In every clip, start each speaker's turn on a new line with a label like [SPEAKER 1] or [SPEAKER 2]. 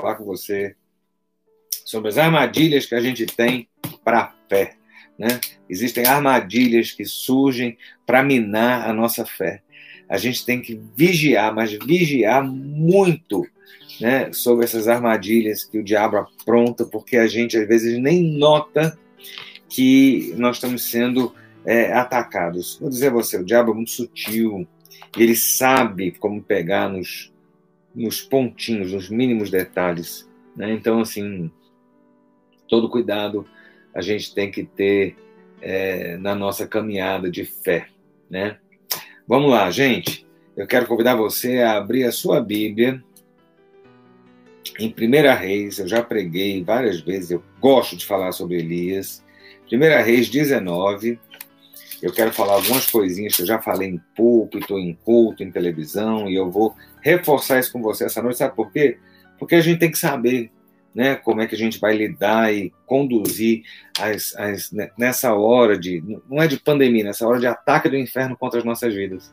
[SPEAKER 1] falar com você sobre as armadilhas que a gente tem para a fé. Né? Existem armadilhas que surgem para minar a nossa fé. A gente tem que vigiar, mas vigiar muito né, sobre essas armadilhas que o diabo apronta, porque a gente às vezes nem nota que nós estamos sendo é, atacados. Vou dizer a você, o diabo é muito sutil, ele sabe como pegar nos, nos pontinhos, nos mínimos detalhes. Né? Então, assim, todo cuidado a gente tem que ter é, na nossa caminhada de fé. Né? Vamos lá, gente. Eu quero convidar você a abrir a sua Bíblia em 1 Reis. Eu já preguei várias vezes, eu gosto de falar sobre Elias. 1 Reis 19. Eu quero falar algumas coisinhas que eu já falei em púlpito, em culto, em televisão, e eu vou reforçar isso com você essa noite. Sabe por quê? Porque a gente tem que saber né, como é que a gente vai lidar e conduzir as, as, né, nessa hora de. Não é de pandemia, nessa hora de ataque do inferno contra as nossas vidas.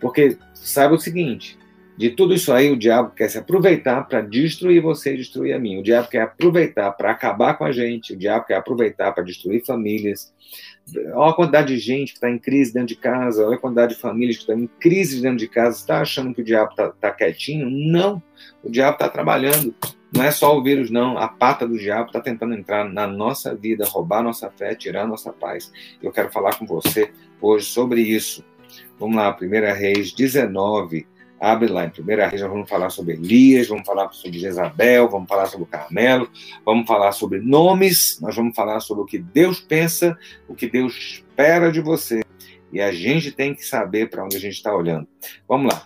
[SPEAKER 1] Porque saiba o seguinte: de tudo isso aí, o diabo quer se aproveitar para destruir você e destruir a mim. O diabo quer aproveitar para acabar com a gente. O diabo quer aproveitar para destruir famílias. Olha a quantidade de gente que está em crise dentro de casa. Olha a quantidade de famílias que estão em crise dentro de casa. Está achando que o diabo está tá quietinho? Não. O diabo está trabalhando. Não é só o vírus, não. A pata do diabo está tentando entrar na nossa vida, roubar nossa fé, tirar nossa paz. Eu quero falar com você hoje sobre isso. Vamos lá, 1 Reis 19 Abre lá em Primeira nós vamos falar sobre Elias, vamos falar sobre Jezabel, vamos falar sobre o Carmelo, vamos falar sobre nomes, nós vamos falar sobre o que Deus pensa, o que Deus espera de você. E a gente tem que saber para onde a gente está olhando. Vamos lá.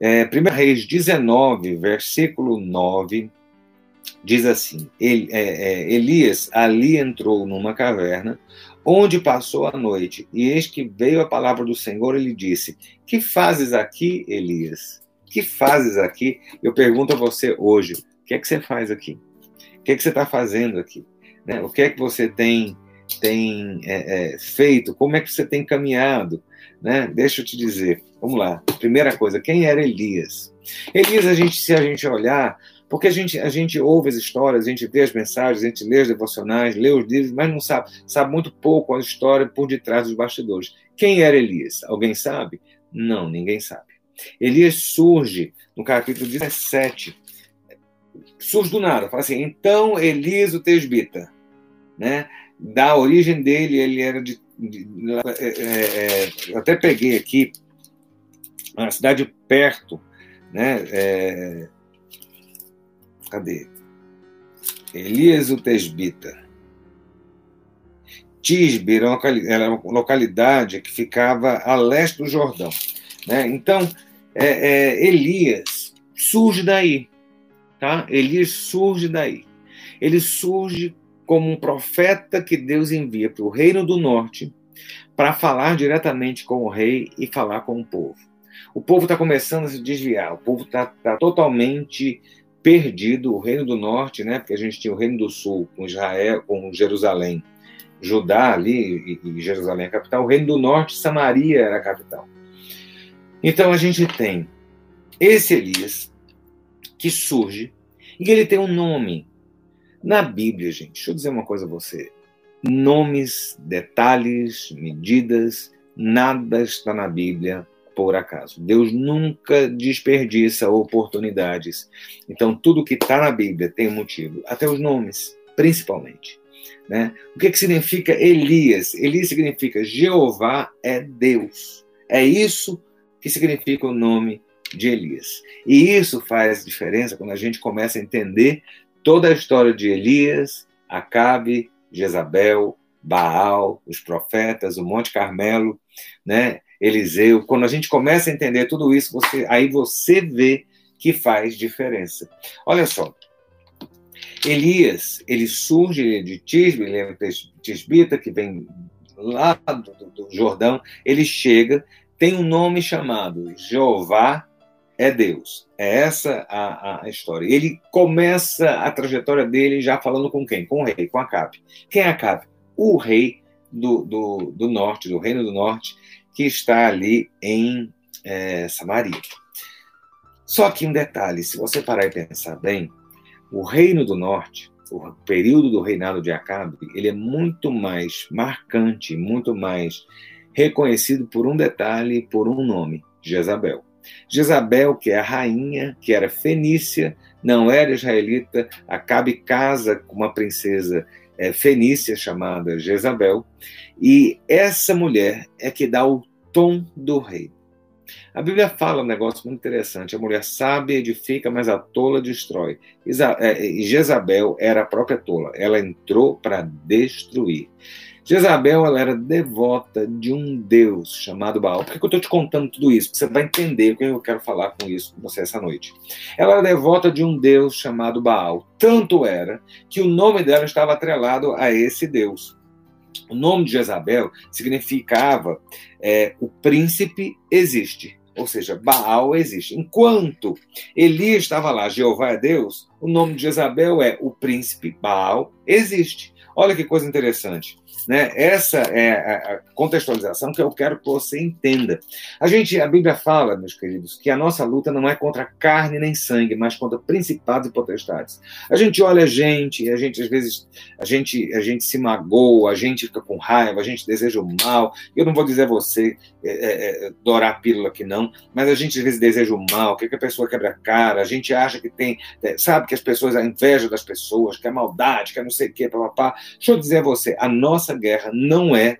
[SPEAKER 1] É, 1 Reis 19, versículo 9, diz assim: é, é, Elias ali entrou numa caverna, onde passou a noite. E eis que veio a palavra do Senhor e lhe disse: Que fazes aqui, Elias? Que fazes aqui? Eu pergunto a você hoje: o que é que você faz aqui? O que é que você está fazendo aqui? Né? O que é que você tem tem é, é, feito? Como é que você tem caminhado? Né? Deixa eu te dizer. Vamos lá. Primeira coisa, quem era Elias? Elias, a gente, se a gente olhar, porque a gente, a gente ouve as histórias, a gente vê as mensagens, a gente lê os devocionais, lê os livros, mas não sabe, sabe muito pouco a história por detrás dos bastidores. Quem era Elias? Alguém sabe? Não, ninguém sabe. Elias surge no capítulo 17. Surge do nada, fala assim: então Elias o Tesbita, né? Da origem dele, ele era de. de é, é, é, eu até peguei aqui, uma cidade perto, né? É, Cadê? Elias o Tesbita. Tisbe era uma localidade que ficava a leste do Jordão. Né? Então, é, é, Elias surge daí. Tá? Elias surge daí. Ele surge como um profeta que Deus envia para o reino do norte para falar diretamente com o rei e falar com o povo. O povo está começando a se desviar, o povo está tá totalmente perdido o reino do norte, né? Porque a gente tinha o reino do sul com Israel, com Jerusalém, Judá ali e Jerusalém é a capital. O reino do norte, Samaria era a capital. Então a gente tem esse Elias que surge e ele tem um nome na Bíblia, gente. Deixa eu dizer uma coisa a você. Nomes, detalhes, medidas, nada está na Bíblia por acaso. Deus nunca desperdiça oportunidades. Então, tudo que está na Bíblia tem um motivo, até os nomes, principalmente. Né? O que, que significa Elias? Elias significa Jeová é Deus. É isso que significa o nome de Elias. E isso faz diferença quando a gente começa a entender toda a história de Elias, Acabe, Jezabel, Baal, os profetas, o Monte Carmelo, né? Eliseu. Quando a gente começa a entender tudo isso, você, aí você vê que faz diferença. Olha só. Elias, ele surge de Tisbe, ele é tisbita, que vem lá do, do Jordão, ele chega, tem um nome chamado Jeová é Deus. É essa a, a história. Ele começa a trajetória dele já falando com quem? Com o rei, com Acabe. Quem é Acabe? O rei do, do, do norte, do reino do norte, que está ali em é, Samaria. Só que um detalhe, se você parar e pensar bem, O reino do norte, o período do reinado de Acabe, ele é muito mais marcante, muito mais reconhecido por um detalhe, por um nome, Jezabel. Jezabel, que é a rainha, que era fenícia, não era israelita, Acabe casa com uma princesa é, fenícia chamada Jezabel, e essa mulher é que dá o tom do rei. A Bíblia fala um negócio muito interessante: a mulher sábia edifica, mas a tola destrói. É, e Jezabel era a própria tola, ela entrou para destruir. Jezabel ela era devota de um deus chamado Baal. Por que eu estou te contando tudo isso? Porque você vai entender o que eu quero falar com isso com você essa noite. Ela era devota de um deus chamado Baal. Tanto era que o nome dela estava atrelado a esse deus. O nome de Jezabel significava é, o príncipe existe. Ou seja, Baal existe. Enquanto Elias estava lá, Jeová é Deus, o nome de Jezabel é o príncipe Baal existe. Olha que coisa interessante. Né? Essa é a contextualização que eu quero que você entenda. A gente, a Bíblia fala, meus queridos, que a nossa luta não é contra carne nem sangue, mas contra principados e potestades. A gente olha a gente, a gente às vezes a gente a gente se magoa, a gente fica com raiva, a gente deseja o mal. Eu não vou dizer você é, é, é dourar a pílula aqui não, mas a gente às vezes deseja o mal, quer que a pessoa quebra a cara, a gente acha que tem, é, sabe que as pessoas a inveja das pessoas, que é maldade, que não sei o quê, papapá. Deixa eu dizer a você, a nossa guerra não é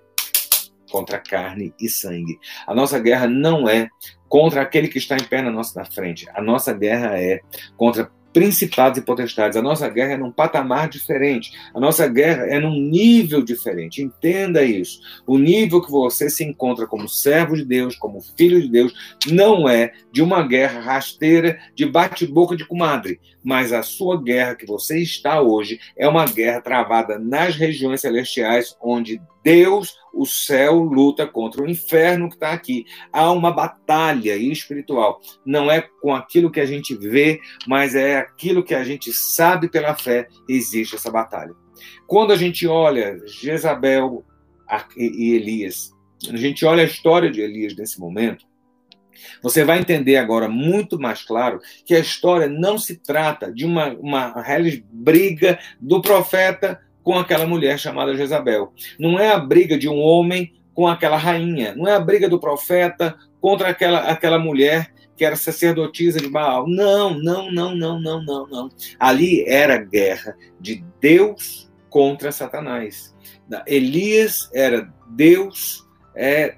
[SPEAKER 1] contra carne e sangue. A nossa guerra não é contra aquele que está em pé na nossa na frente. A nossa guerra é contra principados e potestades. A nossa guerra é num patamar diferente. A nossa guerra é num nível diferente. Entenda isso. O nível que você se encontra como servo de Deus, como filho de Deus, não é de uma guerra rasteira de bate-boca de comadre, mas a sua guerra que você está hoje é uma guerra travada nas regiões celestiais, onde Deus, o céu, luta contra o inferno que está aqui. Há uma batalha espiritual. Não é com aquilo que a gente vê, mas é aquilo que a gente sabe pela fé. Existe essa batalha. Quando a gente olha Jezabel e Elias, a gente olha a história de Elias nesse momento, você vai entender agora muito mais claro que a história não se trata de uma, uma briga do profeta com aquela mulher chamada Jezabel. Não é a briga de um homem com aquela rainha. Não é a briga do profeta contra aquela, aquela mulher que era sacerdotisa de Baal. Não, não, não, não, não, não, não. Ali era guerra de Deus contra Satanás. Elias era Deus, é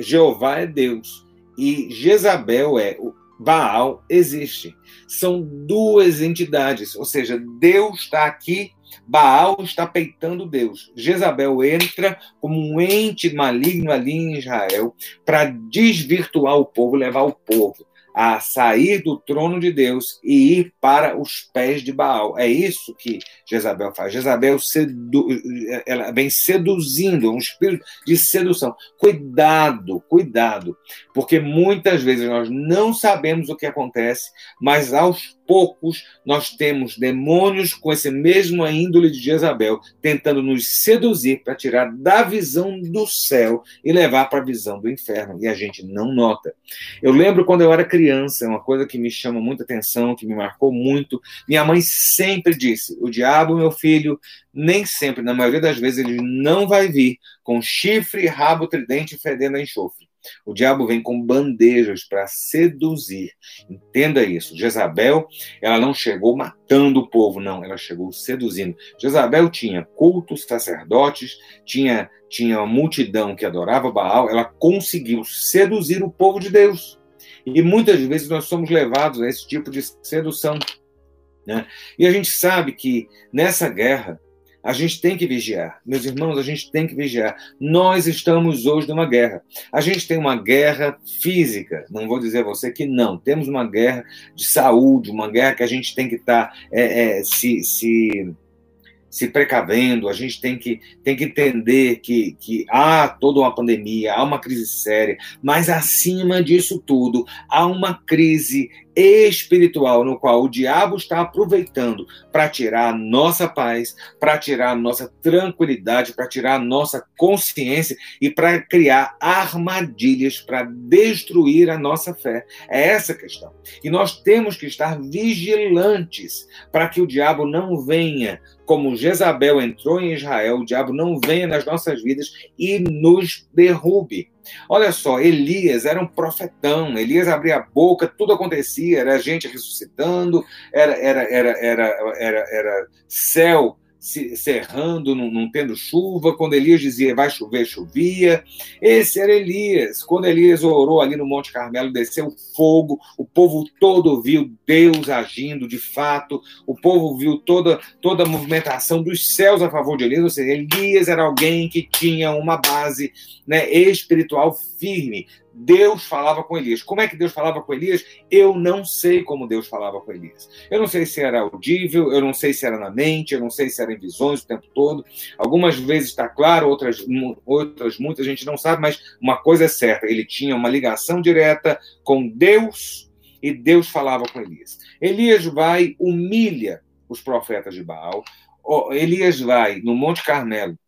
[SPEAKER 1] Jeová é Deus e Jezabel é Baal existe. São duas entidades, ou seja, Deus está aqui Baal está peitando Deus. Jezabel entra como um ente maligno ali em Israel para desvirtuar o povo, levar o povo a sair do trono de Deus e ir para os pés de Baal. É isso que Jezabel faz. Jezabel sedu... ela vem seduzindo, um espírito de sedução. Cuidado, cuidado, porque muitas vezes nós não sabemos o que acontece, mas aos poucos nós temos demônios com esse mesmo índole de Jezabel tentando nos seduzir para tirar da visão do céu e levar para a visão do inferno e a gente não nota. Eu lembro quando eu era criança, uma coisa que me chama muita atenção, que me marcou muito. Minha mãe sempre disse: "O diabo, meu filho, nem sempre, na maioria das vezes ele não vai vir com chifre, rabo, tridente fedendo a enxofre. O diabo vem com bandejas para seduzir. Entenda isso. Jezabel, ela não chegou matando o povo, não, ela chegou seduzindo. Jezabel tinha cultos, sacerdotes, tinha tinha uma multidão que adorava Baal, ela conseguiu seduzir o povo de Deus. E muitas vezes nós somos levados a esse tipo de sedução. Né? E a gente sabe que nessa guerra, a gente tem que vigiar. Meus irmãos, a gente tem que vigiar. Nós estamos hoje numa guerra. A gente tem uma guerra física. Não vou dizer a você que não. Temos uma guerra de saúde, uma guerra que a gente tem que estar tá, é, é, se, se se precavendo, a gente tem que, tem que entender que, que há toda uma pandemia, há uma crise séria, mas acima disso tudo, há uma crise espiritual no qual o diabo está aproveitando para tirar a nossa paz, para tirar a nossa tranquilidade, para tirar a nossa consciência e para criar armadilhas para destruir a nossa fé. É essa a questão. E nós temos que estar vigilantes para que o diabo não venha como Jezabel entrou em Israel, o diabo não venha nas nossas vidas e nos derrube. Olha só, Elias era um profetão, Elias abria a boca, tudo acontecia, era gente ressuscitando, era, era, era, era, era, era céu cerrando, não, não, tendo chuva. Quando Elias dizia vai chover, chovia. Esse era Elias. Quando Elias orou ali no Monte Carmelo, desceu fogo, o povo todo viu Deus agindo de fato, o povo viu toda, toda a movimentação dos céus a favor de Elias. Ou seja, Elias era alguém que tinha uma base né, espiritual firme. Deus falava com Elias. Como é que Deus falava com Elias? Eu não sei como Deus falava com Elias. Eu não sei se era audível, eu não sei se era na mente, eu não sei se era em visões o tempo todo. Algumas vezes está claro, outras, outras muitas a gente não sabe, mas uma coisa é certa: ele tinha uma ligação direta com Deus e Deus falava com Elias. Elias vai, humilha os profetas de Baal. Elias vai no Monte Carmelo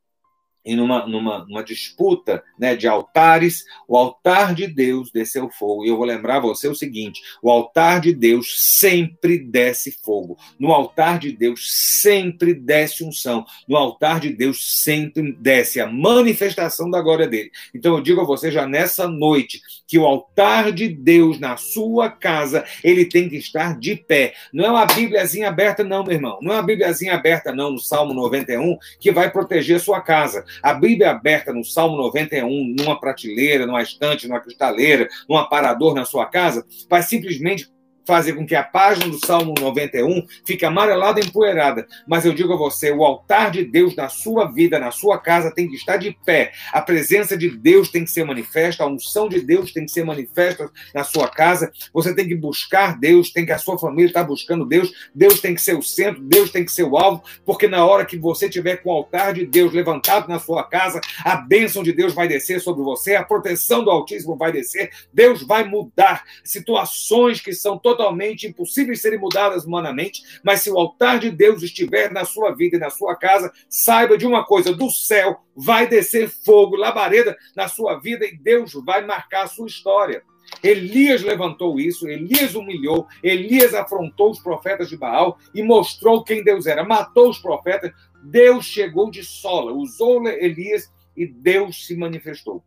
[SPEAKER 1] e numa, numa, numa disputa né, de altares, o altar de Deus desceu fogo. E eu vou lembrar você o seguinte: o altar de Deus sempre desce fogo. No altar de Deus sempre desce unção. No altar de Deus sempre desce a manifestação da glória dele. Então eu digo a você já nessa noite que o altar de Deus na sua casa, ele tem que estar de pé. Não é uma Bíbliazinha aberta, não, meu irmão. Não é uma Bíbliazinha aberta, não, no Salmo 91, que vai proteger a sua casa. A Bíblia aberta no Salmo 91, numa prateleira, numa estante, numa cristaleira, num aparador na sua casa, vai simplesmente fazer com que a página do Salmo 91 fique amarelada e empoeirada. Mas eu digo a você, o altar de Deus na sua vida, na sua casa, tem que estar de pé. A presença de Deus tem que ser manifesta, a unção de Deus tem que ser manifesta na sua casa. Você tem que buscar Deus, tem que a sua família estar buscando Deus. Deus tem que ser o centro, Deus tem que ser o alvo, porque na hora que você tiver com o altar de Deus levantado na sua casa, a bênção de Deus vai descer sobre você, a proteção do Altíssimo vai descer, Deus vai mudar situações que são totalmente totalmente impossíveis de serem mudadas humanamente, mas se o altar de Deus estiver na sua vida e na sua casa, saiba de uma coisa: do céu vai descer fogo, labareda na sua vida e Deus vai marcar a sua história. Elias levantou isso, Elias humilhou, Elias afrontou os profetas de Baal e mostrou quem Deus era, matou os profetas. Deus chegou de sola, usou Elias e Deus se manifestou.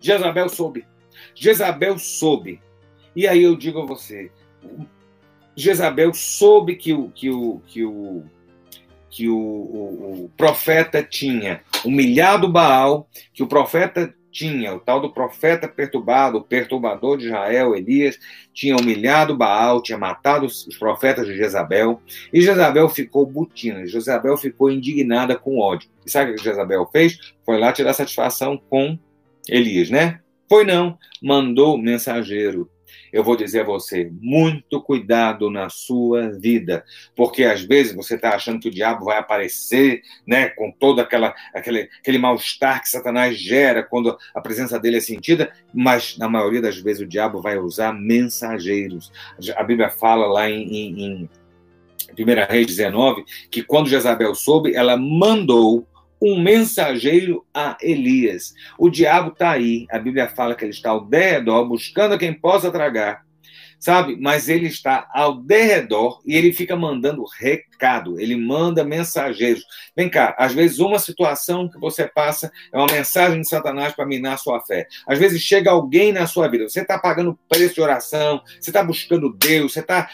[SPEAKER 1] Jezabel soube. Jezabel soube e aí eu digo a você, Jezabel soube que o, que o, que o, que o, o, o profeta tinha humilhado Baal, que o profeta tinha, o tal do profeta perturbado, o perturbador de Israel, Elias, tinha humilhado Baal, tinha matado os profetas de Jezabel, e Jezabel ficou butina, Jezabel ficou indignada com ódio. E sabe o que Jezabel fez? Foi lá tirar satisfação com Elias, né? Foi não, mandou mensageiro eu vou dizer a você: muito cuidado na sua vida, porque às vezes você está achando que o diabo vai aparecer, né, com todo aquela, aquele, aquele mal-estar que Satanás gera quando a presença dele é sentida, mas na maioria das vezes o diabo vai usar mensageiros. A Bíblia fala lá em, em, em 1 Reis 19 que quando Jezabel soube, ela mandou um mensageiro a Elias. O diabo está aí. A Bíblia fala que ele está ao derredor, buscando a quem possa tragar sabe? Mas ele está ao derredor e ele fica mandando recado, ele manda mensageiros. Vem cá, às vezes uma situação que você passa é uma mensagem de Satanás para minar sua fé. Às vezes chega alguém na sua vida, você está pagando preço de oração, você está buscando Deus, você está,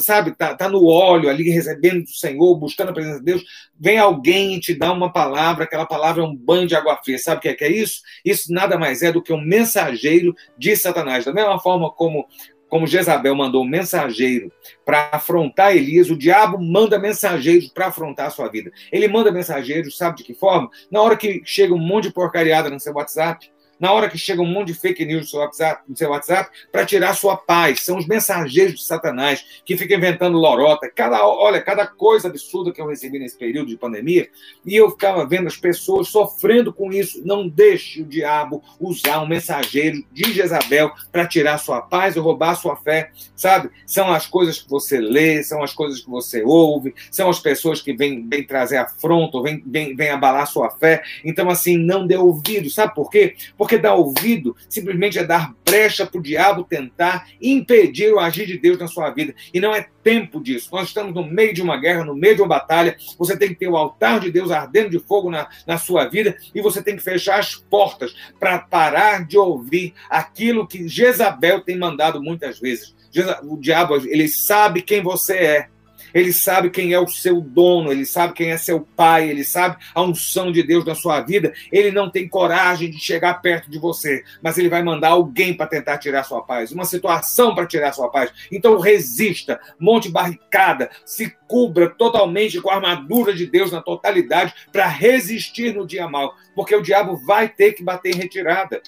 [SPEAKER 1] sabe, está tá no óleo ali, recebendo do Senhor, buscando a presença de Deus. Vem alguém e te dá uma palavra, aquela palavra é um banho de água fria. Sabe o que é, que é isso? Isso nada mais é do que um mensageiro de Satanás. Da mesma forma como como Jezabel mandou um mensageiro para afrontar Elias, o diabo manda mensageiros para afrontar a sua vida. Ele manda mensageiros, sabe de que forma? Na hora que chega um monte de porcariada no seu WhatsApp, na hora que chega um monte de fake news no seu WhatsApp, no seu WhatsApp para tirar sua paz. São os mensageiros de Satanás que ficam inventando lorota. Cada, olha, cada coisa absurda que eu recebi nesse período de pandemia, e eu ficava vendo as pessoas sofrendo com isso. Não deixe o diabo usar um mensageiro de Jezabel para tirar sua paz ou roubar sua fé, sabe? São as coisas que você lê, são as coisas que você ouve, são as pessoas que vêm, trazer afronto, vêm, vêm, vêm abalar sua fé. Então, assim, não dê ouvido. Sabe por quê? Porque dar ouvido simplesmente é dar brecha para o diabo tentar impedir o agir de Deus na sua vida. E não é tempo disso. Nós estamos no meio de uma guerra, no meio de uma batalha. Você tem que ter o altar de Deus ardendo de fogo na, na sua vida e você tem que fechar as portas para parar de ouvir aquilo que Jezabel tem mandado muitas vezes. O diabo, ele sabe quem você é ele sabe quem é o seu dono, ele sabe quem é seu pai, ele sabe a unção de Deus na sua vida. Ele não tem coragem de chegar perto de você, mas ele vai mandar alguém para tentar tirar sua paz, uma situação para tirar sua paz. Então resista, monte barricada, se cubra totalmente com a armadura de Deus na totalidade para resistir no dia mal, porque o diabo vai ter que bater em retirada.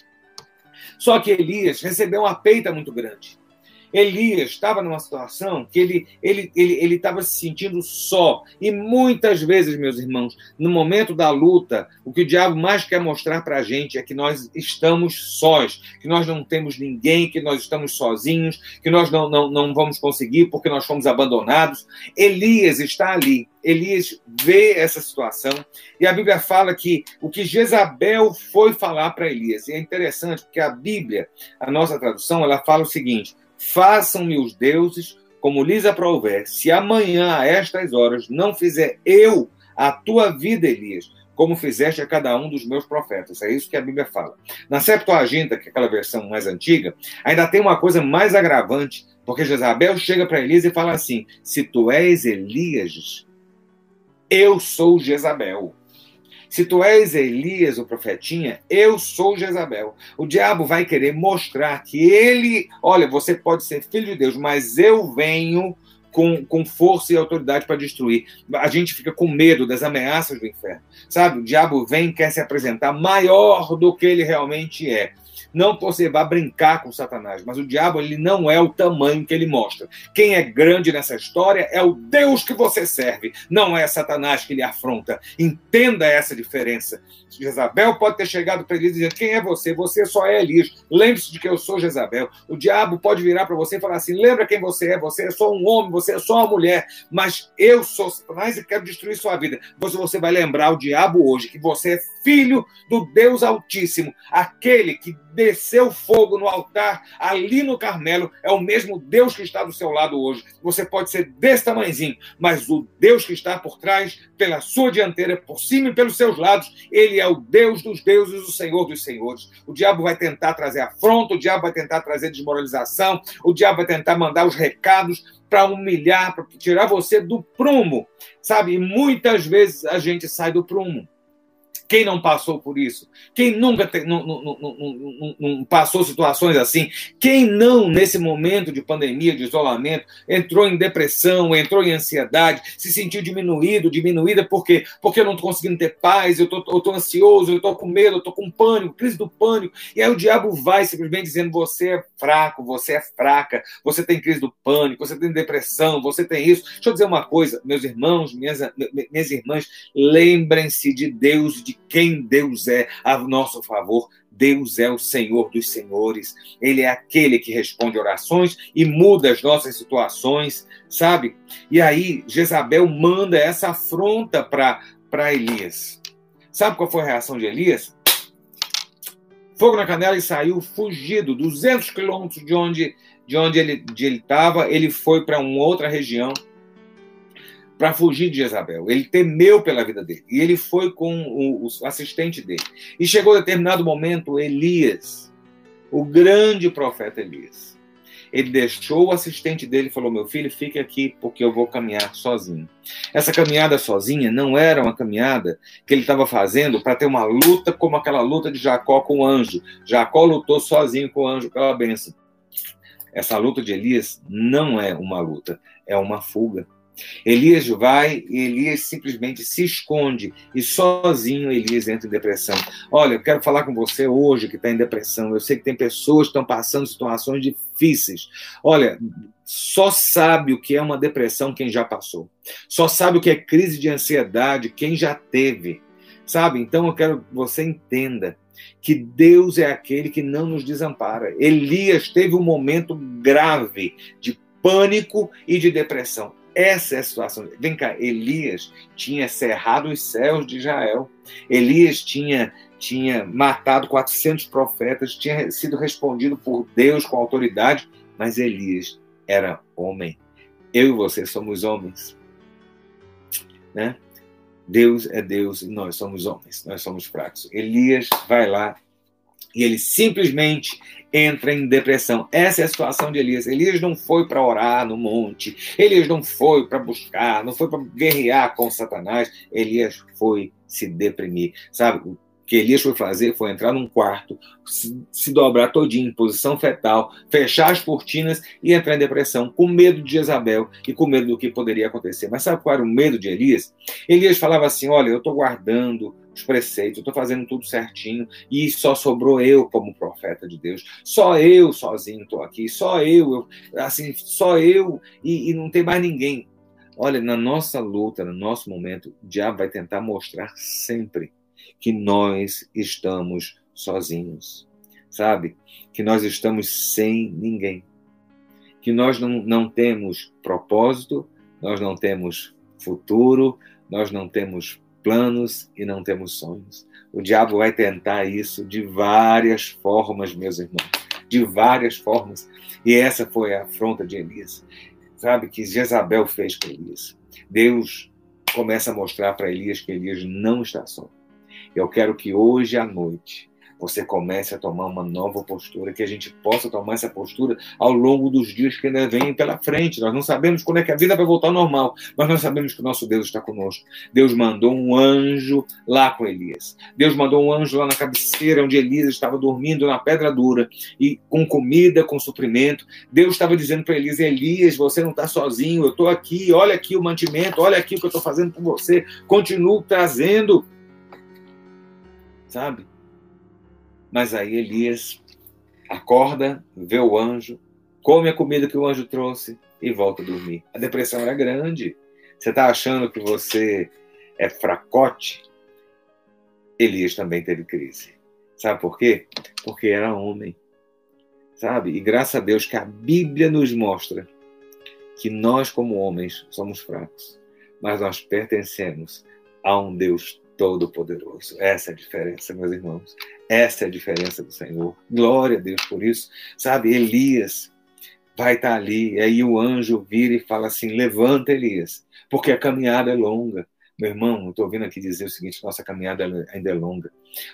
[SPEAKER 1] Só que Elias recebeu uma peita muito grande. Elias estava numa situação que ele ele ele ele estava se sentindo só. E muitas vezes meus irmãos no momento da luta o que o diabo mais quer mostrar para a gente é que nós estamos sós que nós não temos ninguém que nós estamos sozinhos que nós não não, não vamos conseguir porque nós fomos abandonados. Elias está ali. Elias vê essa situação. E a Bíblia fala que o que Jezabel foi falar para Elias. E é interessante porque a Bíblia a nossa tradução ela fala o seguinte Façam-me os deuses como lhes aprouver, se amanhã a estas horas não fizer eu a tua vida, Elias, como fizeste a cada um dos meus profetas. É isso que a Bíblia fala. Na Septuaginta, que é aquela versão mais antiga, ainda tem uma coisa mais agravante, porque Jezabel chega para Elias e fala assim: se tu és Elias, eu sou Jezabel. Se tu és Elias, o profetinha, eu sou Jezabel. O diabo vai querer mostrar que ele, olha, você pode ser filho de Deus, mas eu venho com, com força e autoridade para destruir. A gente fica com medo das ameaças do inferno. Sabe? O diabo vem quer se apresentar maior do que ele realmente é. Não que você vá brincar com Satanás, mas o diabo ele não é o tamanho que ele mostra. Quem é grande nessa história é o Deus que você serve, não é Satanás que lhe afronta. Entenda essa diferença. Jezabel pode ter chegado para ele e dizer: Quem é você? Você só é Elias. Lembre-se de que eu sou Jezabel. O diabo pode virar para você e falar assim: Lembra quem você é? Você é só um homem, você é só uma mulher, mas eu sou Satanás e quero destruir sua vida. Você, você vai lembrar o diabo hoje que você é filho do Deus Altíssimo, aquele que desceu fogo no altar ali no Carmelo, é o mesmo Deus que está do seu lado hoje. Você pode ser desse tamanhozinho, mas o Deus que está por trás, pela sua dianteira, por cima e pelos seus lados, ele é o Deus dos deuses, o Senhor dos senhores. O diabo vai tentar trazer afronta, o diabo vai tentar trazer desmoralização, o diabo vai tentar mandar os recados para humilhar, para tirar você do prumo, sabe? E muitas vezes a gente sai do prumo. Quem não passou por isso? Quem nunca te, não, não, não, não, passou situações assim? Quem não, nesse momento de pandemia, de isolamento, entrou em depressão, entrou em ansiedade, se sentiu diminuído, diminuída, por quê? Porque eu não estou conseguindo ter paz, eu estou ansioso, eu estou com medo, eu estou com pânico, crise do pânico. E aí o diabo vai simplesmente dizendo: você é fraco, você é fraca, você tem crise do pânico, você tem depressão, você tem isso. Deixa eu dizer uma coisa, meus irmãos, minhas, minhas irmãs, lembrem-se de Deus, de quem Deus é a nosso favor. Deus é o Senhor dos senhores. Ele é aquele que responde orações e muda as nossas situações, sabe? E aí Jezabel manda essa afronta para Elias. Sabe qual foi a reação de Elias? Fogo na canela e saiu fugido, 200 quilômetros de onde, de onde ele estava. Ele, ele foi para uma outra região para fugir de Jezabel. Ele temeu pela vida dele. E ele foi com o, o assistente dele. E chegou a determinado momento Elias, o grande profeta Elias. Ele deixou o assistente dele e falou: Meu filho, fique aqui porque eu vou caminhar sozinho. Essa caminhada sozinha não era uma caminhada que ele estava fazendo para ter uma luta como aquela luta de Jacó com o anjo. Jacó lutou sozinho com o anjo pela bênção. Essa luta de Elias não é uma luta, é uma fuga Elias vai e Elias simplesmente se esconde e sozinho Elias entra em depressão. Olha, eu quero falar com você hoje que está em depressão. Eu sei que tem pessoas que estão passando situações difíceis. Olha, só sabe o que é uma depressão quem já passou. Só sabe o que é crise de ansiedade quem já teve. Sabe? Então eu quero que você entenda que Deus é aquele que não nos desampara. Elias teve um momento grave de pânico e de depressão. Essa é a situação. Vem cá, Elias tinha cerrado os céus de Israel. Elias tinha tinha matado 400 profetas, tinha sido respondido por Deus com autoridade, mas Elias era homem. Eu e você somos homens. Né? Deus é Deus e nós somos homens, nós somos fracos. Elias vai lá e ele simplesmente entra em depressão. Essa é a situação de Elias. Elias não foi para orar no monte, Elias não foi para buscar, não foi para guerrear com Satanás, Elias foi se deprimir. Sabe, que Elias foi fazer foi entrar num quarto, se, se, dobrar todinho em posição fetal, fechar as cortinas e entrar em depressão, com medo de Jezabel e com medo do que poderia acontecer. Mas sabe qual era o medo de Elias? Elias falava assim: Olha, eu estou guardando os preceitos, eu estou fazendo tudo certinho e só sobrou eu como profeta de Deus. Só eu sozinho estou aqui, só eu, assim, só eu e, e não tem mais ninguém. Olha, na nossa luta, no nosso momento, o diabo vai tentar mostrar sempre que nós estamos sozinhos, sabe? Que nós estamos sem ninguém. Que nós não, não temos propósito, nós não temos futuro, nós não temos planos e não temos sonhos. O diabo vai tentar isso de várias formas, meus irmãos, de várias formas. E essa foi a afronta de Elias. Sabe que Jezabel fez com Elias. Deus começa a mostrar para Elias que Elias não está só. Eu quero que hoje à noite você comece a tomar uma nova postura, que a gente possa tomar essa postura ao longo dos dias que ainda vêm pela frente. Nós não sabemos quando é que a vida vai voltar ao normal, mas nós sabemos que o nosso Deus está conosco. Deus mandou um anjo lá com Elias. Deus mandou um anjo lá na cabeceira onde Elias estava dormindo na pedra dura e com comida, com suprimento. Deus estava dizendo para Elias: Elias, você não está sozinho, eu estou aqui, olha aqui o mantimento, olha aqui o que eu estou fazendo por você. Continuo trazendo sabe? Mas aí Elias acorda, vê o anjo, come a comida que o anjo trouxe e volta a dormir. A depressão era grande. Você está achando que você é fracote? Elias também teve crise. Sabe por quê? Porque era homem. Sabe? E graças a Deus que a Bíblia nos mostra que nós, como homens, somos fracos, mas nós pertencemos a um Deus Todo-Poderoso. Essa é a diferença, meus irmãos. Essa é a diferença do Senhor. Glória a Deus por isso. Sabe, Elias vai estar ali, e aí o anjo vira e fala assim: levanta, Elias, porque a caminhada é longa. Meu irmão, eu estou ouvindo aqui dizer o seguinte: nossa caminhada ainda é longa.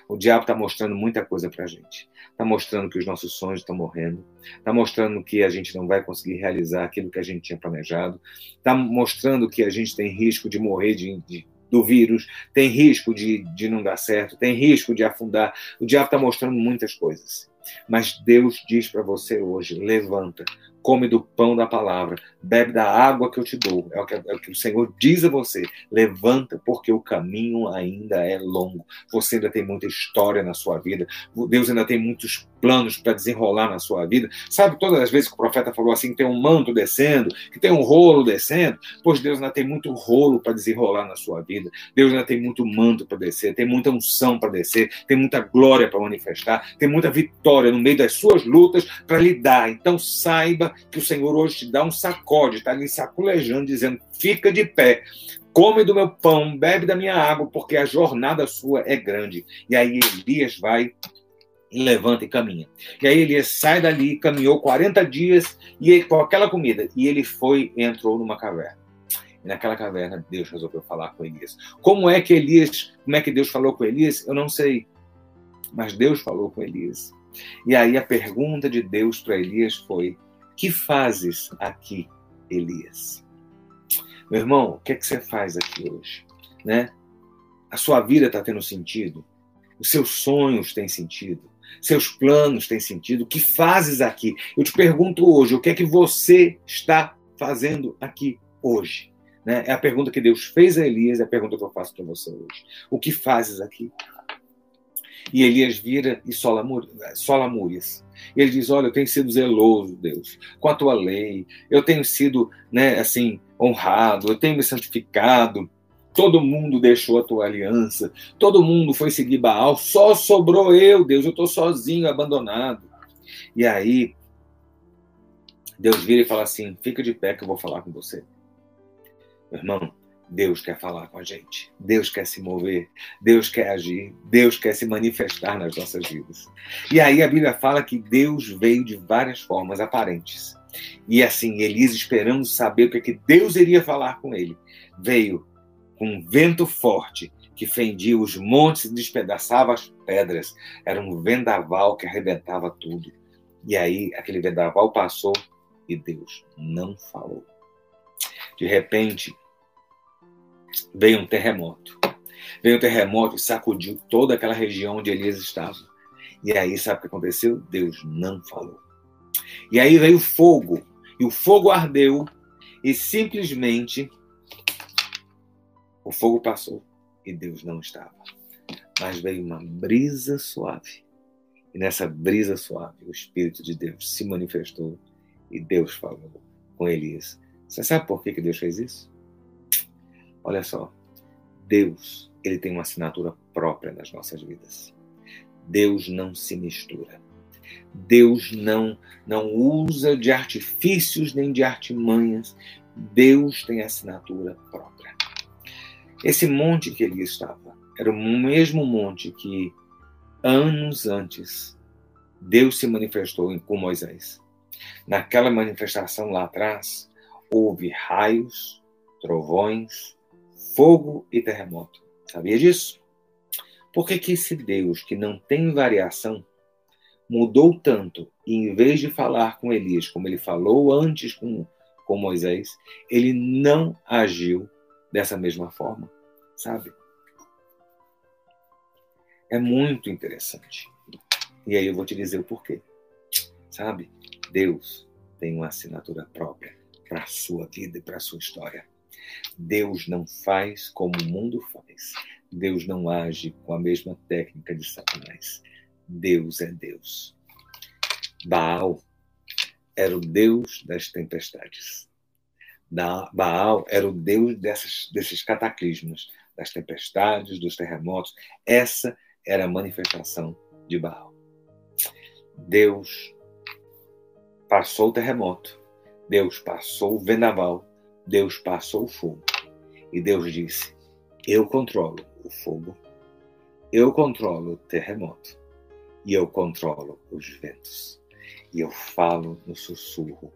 [SPEAKER 1] O diabo está mostrando muita coisa para a gente. Está mostrando que os nossos sonhos estão morrendo. Está mostrando que a gente não vai conseguir realizar aquilo que a gente tinha planejado. Está mostrando que a gente tem risco de morrer de, de do vírus, tem risco de, de não dar certo, tem risco de afundar. O diabo está mostrando muitas coisas. Mas Deus diz para você hoje: levanta, come do pão da palavra, bebe da água que eu te dou. É o que, é o que, o Senhor diz a você. Levanta, porque o caminho ainda é longo. Você ainda tem muita história na sua vida. Deus ainda tem muitos planos para desenrolar na sua vida. Sabe, todas as vezes que o profeta falou assim, que tem um manto descendo, que tem um rolo descendo, pois Deus ainda tem muito rolo para desenrolar na sua vida. Deus ainda tem muito manto para descer, tem muita unção para descer, tem muita glória para manifestar, tem muita vitória no meio das suas lutas para lhe dar. Então saiba que o Senhor hoje te dá um sacode, está lhe saculejando, dizendo: fica de pé, come do meu pão, bebe da minha água, porque a jornada sua é grande. E aí Elias vai levanta e caminha. E aí Elias sai dali, caminhou 40 dias e com aquela comida, e ele foi e entrou numa caverna. E naquela caverna Deus resolveu falar com Elias. Como é que Elias, como é que Deus falou com Elias? Eu não sei. Mas Deus falou com Elias. E aí a pergunta de Deus para Elias foi: que fazes aqui, Elias? Meu irmão, o que é que você faz aqui hoje? Né? A sua vida está tendo sentido? Os seus sonhos têm sentido? Seus planos têm sentido? O que fazes aqui? Eu te pergunto hoje, o que é que você está fazendo aqui hoje? Né? É a pergunta que Deus fez a Elias, é a pergunta que eu faço para você hoje. O que fazes aqui? E Elias vira e sola, sola Múrias. E ele diz: Olha, eu tenho sido zeloso, Deus, com a tua lei. Eu tenho sido, né, assim, honrado. Eu tenho me santificado. Todo mundo deixou a tua aliança. Todo mundo foi seguir Baal. Só sobrou eu, Deus. Eu estou sozinho, abandonado. E aí, Deus vira e fala assim: Fica de pé que eu vou falar com você. Meu irmão, Deus quer falar com a gente. Deus quer se mover. Deus quer agir. Deus quer se manifestar nas nossas vidas. E aí a Bíblia fala que Deus veio de várias formas aparentes. E assim, Elias esperando saber o que, é que Deus iria falar com ele, veio com um vento forte que fendia os montes e despedaçava as pedras. Era um vendaval que arrebentava tudo. E aí aquele vendaval passou e Deus não falou. De repente, veio um terremoto. Veio um terremoto e sacudiu toda aquela região onde Elias estava. E aí, sabe o que aconteceu? Deus não falou. E aí veio fogo. E o fogo ardeu e simplesmente o fogo passou e Deus não estava. Mas veio uma brisa suave. E nessa brisa suave, o Espírito de Deus se manifestou e Deus falou com Elias. Você sabe por que, Deus fez isso? Olha só, Deus, ele tem uma assinatura própria nas nossas vidas. Deus não se mistura. Deus não não usa de artifícios nem de artimanhas. Deus tem assinatura própria. Esse monte que ele estava era o mesmo monte que anos antes Deus se manifestou com Moisés. Naquela manifestação lá atrás, houve raios, trovões, fogo e terremoto. Sabia disso? Por que, que esse Deus que não tem variação mudou tanto e em vez de falar com Elias como ele falou antes com, com Moisés, ele não agiu dessa mesma forma, sabe? É muito interessante. E aí eu vou te dizer o porquê. Sabe? Deus tem uma assinatura própria para a sua vida e para a sua história. Deus não faz como o mundo faz. Deus não age com a mesma técnica de Satanás. Deus é Deus. Baal era o Deus das tempestades. Baal era o Deus dessas, desses cataclismos, das tempestades, dos terremotos. Essa era a manifestação de Baal. Deus passou o terremoto, Deus passou o vendaval, Deus passou o fogo. E Deus disse: Eu controlo o fogo, eu controlo o terremoto e eu controlo os ventos. E eu falo no sussurro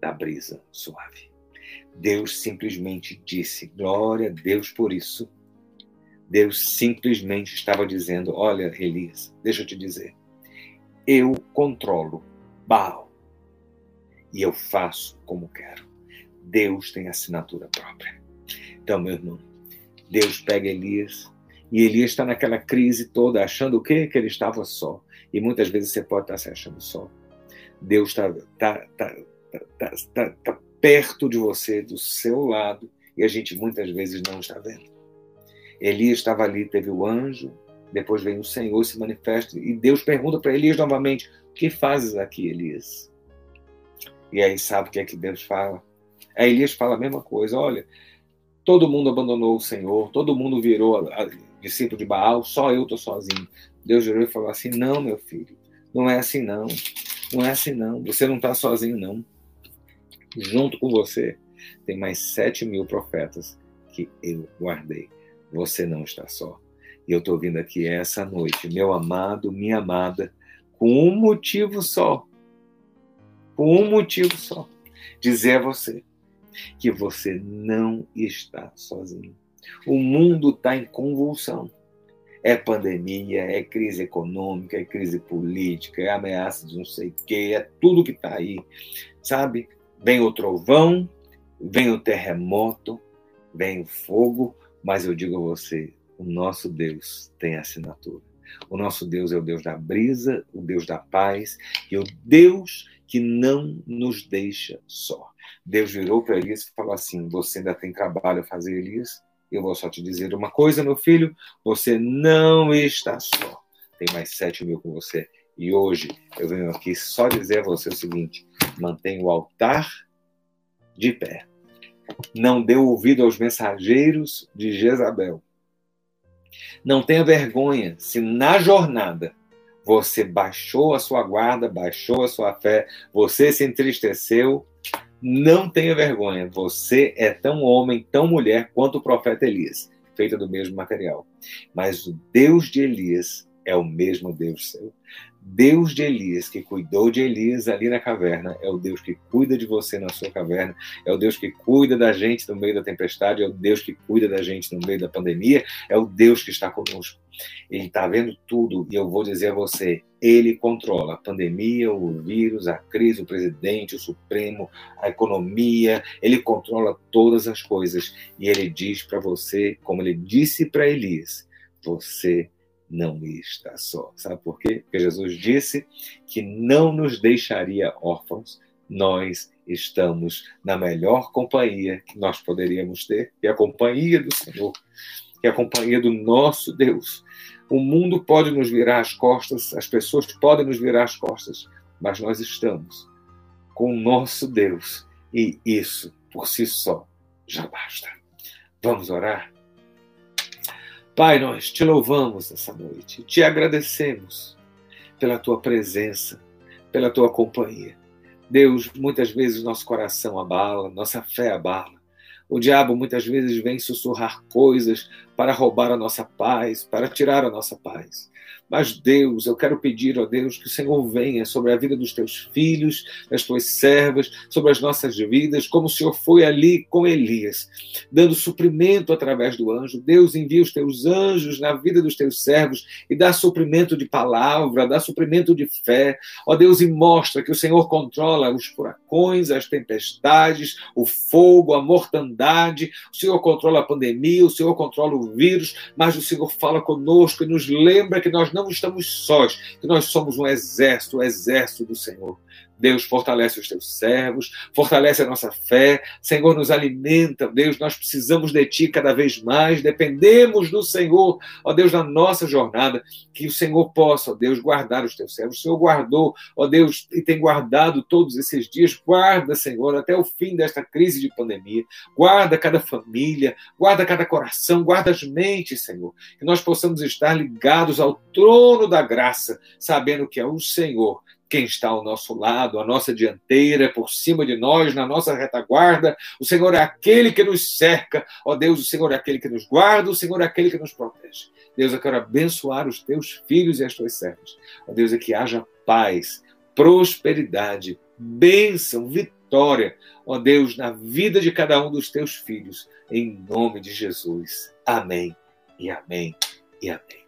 [SPEAKER 1] da brisa suave. Deus simplesmente disse: Glória a Deus por isso. Deus simplesmente estava dizendo: Olha, Elias, deixa eu te dizer, eu controlo Baal e eu faço como quero. Deus tem assinatura própria. Então, meu irmão, Deus pega Elias e Elias está naquela crise toda, achando o quê? Que ele estava só. E muitas vezes você pode estar se achando só. Deus está tá, tá, tá, tá, tá perto de você, do seu lado, e a gente muitas vezes não está vendo. Elias estava ali, teve o anjo, depois vem o Senhor, se manifesta, e Deus pergunta para Elias novamente: O que fazes aqui, Elias? E aí sabe o que é que Deus fala? Aí Elias fala a mesma coisa: olha, todo mundo abandonou o Senhor, todo mundo virou a, a, discípulo de Baal, só eu estou sozinho. Deus virou e falou assim: não, meu filho, não é assim não. Não é assim não. Você não está sozinho, não. Junto com você tem mais sete mil profetas que eu guardei. Você não está só. E eu estou vindo aqui essa noite, meu amado, minha amada, com um motivo só com um motivo só: dizer a você que você não está sozinho. O mundo está em convulsão. É pandemia, é crise econômica, é crise política, é ameaça de não sei o quê, é tudo que está aí. Sabe? Vem o trovão, vem o terremoto, vem o fogo, mas eu digo a você: o nosso Deus tem assinatura. O nosso Deus é o Deus da brisa, o Deus da paz e o Deus que não nos deixa só. Deus virou para Elias e falou assim: Você ainda tem trabalho a fazer, Elias? Eu vou só te dizer uma coisa, meu filho: você não está só. Tem mais sete mil com você. E hoje eu venho aqui só dizer a você o seguinte: mantenha o altar de pé. Não dê ouvido aos mensageiros de Jezabel. Não tenha vergonha se na jornada você baixou a sua guarda, baixou a sua fé, você se entristeceu. Não tenha vergonha, você é tão homem, tão mulher quanto o profeta Elias, feita do mesmo material. Mas o Deus de Elias é o mesmo Deus seu. Deus de Elias, que cuidou de Elias ali na caverna, é o Deus que cuida de você na sua caverna, é o Deus que cuida da gente no meio da tempestade, é o Deus que cuida da gente no meio da pandemia, é o Deus que está conosco. Ele está vendo tudo e eu vou dizer a você: ele controla a pandemia, o vírus, a crise, o presidente, o Supremo, a economia, ele controla todas as coisas e ele diz para você, como ele disse para Elias: você não está só. Sabe por quê? Porque Jesus disse que não nos deixaria órfãos. Nós estamos na melhor companhia que nós poderíamos ter, que é a companhia do Senhor, é a companhia do nosso Deus. O mundo pode nos virar as costas, as pessoas podem nos virar as costas, mas nós estamos com o nosso Deus e isso por si só já basta. Vamos orar? Pai, nós te louvamos essa noite, te agradecemos pela tua presença, pela tua companhia. Deus, muitas vezes nosso coração abala, nossa fé abala. O diabo muitas vezes vem sussurrar coisas para roubar a nossa paz, para tirar a nossa paz. Mas Deus, eu quero pedir, ó Deus, que o Senhor venha sobre a vida dos teus filhos, das tuas servas, sobre as nossas vidas, como o Senhor foi ali com Elias, dando suprimento através do anjo. Deus envia os teus anjos na vida dos teus servos e dá suprimento de palavra, dá suprimento de fé. Ó Deus, e mostra que o Senhor controla os furacões, as tempestades, o fogo, a mortandade. O Senhor controla a pandemia, o Senhor controla o vírus, mas o Senhor fala conosco e nos lembra que nós não estamos sós, que nós somos um exército, o um exército do Senhor. Deus, fortalece os teus servos, fortalece a nossa fé, Senhor, nos alimenta, Deus, nós precisamos de Ti cada vez mais, dependemos do Senhor, ó Deus, na nossa jornada, que o Senhor possa, ó Deus, guardar os teus servos. O Senhor guardou, ó Deus, e tem guardado todos esses dias, guarda, Senhor, até o fim desta crise de pandemia, guarda cada família, guarda cada coração, guarda as mentes, Senhor, que nós possamos estar ligados ao trono da graça, sabendo que é o Senhor quem está ao nosso lado, a nossa dianteira, por cima de nós, na nossa retaguarda. O Senhor é aquele que nos cerca. Ó Deus, o Senhor é aquele que nos guarda, o Senhor é aquele que nos protege. Deus, eu quero abençoar os teus filhos e as tuas servas. Ó Deus, é que haja paz, prosperidade, bênção, vitória. Ó Deus, na vida de cada um dos teus filhos, em nome de Jesus. Amém e amém e amém.